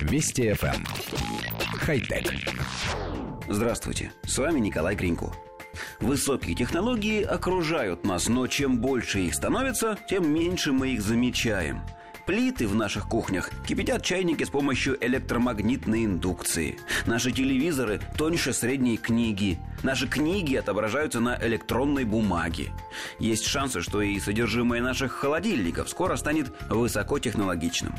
Вести FM. Эм. Хай-тек. Здравствуйте, с вами Николай Кринько. Высокие технологии окружают нас, но чем больше их становится, тем меньше мы их замечаем – Плиты в наших кухнях кипятят чайники с помощью электромагнитной индукции. Наши телевизоры тоньше средней книги. Наши книги отображаются на электронной бумаге. Есть шансы, что и содержимое наших холодильников скоро станет высокотехнологичным.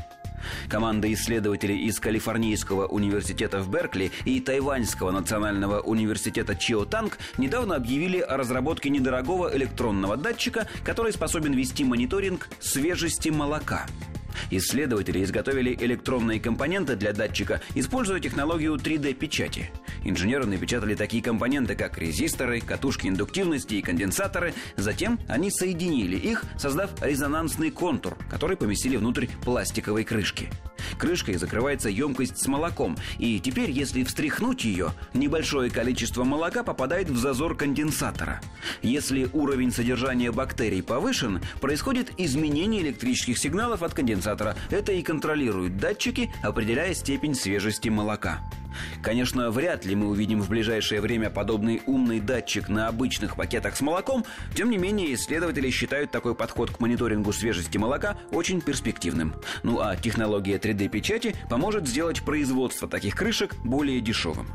Команда исследователей из Калифорнийского университета в Беркли и Тайваньского национального университета Чиотанг недавно объявили о разработке недорогого электронного датчика, который способен вести мониторинг свежести молока. Исследователи изготовили электронные компоненты для датчика, используя технологию 3D-печати. Инженеры напечатали такие компоненты, как резисторы, катушки индуктивности и конденсаторы. Затем они соединили их, создав резонансный контур, который поместили внутрь пластиковой крышки. Крышкой закрывается емкость с молоком, и теперь, если встряхнуть ее, небольшое количество молока попадает в зазор конденсатора. Если уровень содержания бактерий повышен, происходит изменение электрических сигналов от конденсатора. Это и контролируют датчики, определяя степень свежести молока. Конечно, вряд ли мы увидим в ближайшее время подобный умный датчик на обычных пакетах с молоком, тем не менее исследователи считают такой подход к мониторингу свежести молока очень перспективным. Ну а технология 3D-печати поможет сделать производство таких крышек более дешевым.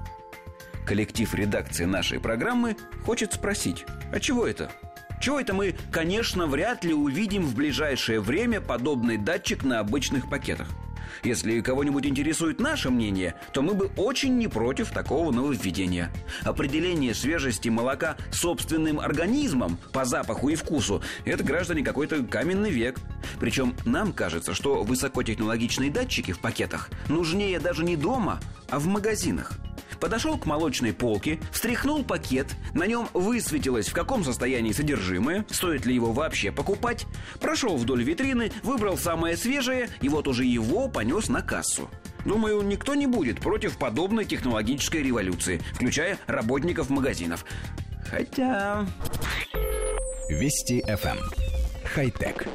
Коллектив редакции нашей программы хочет спросить, а чего это? Чего это мы, конечно, вряд ли увидим в ближайшее время подобный датчик на обычных пакетах? Если кого-нибудь интересует наше мнение, то мы бы очень не против такого нововведения. Определение свежести молока собственным организмом по запаху и вкусу – это, граждане, какой-то каменный век. Причем нам кажется, что высокотехнологичные датчики в пакетах нужнее даже не дома, а в магазинах – Подошел к молочной полке, встряхнул пакет, на нем высветилось, в каком состоянии содержимое, стоит ли его вообще покупать. Прошел вдоль витрины, выбрал самое свежее, и вот уже его понес на кассу. Думаю, никто не будет против подобной технологической революции, включая работников магазинов. Хотя... Вести FM. Эм. Хай-тек.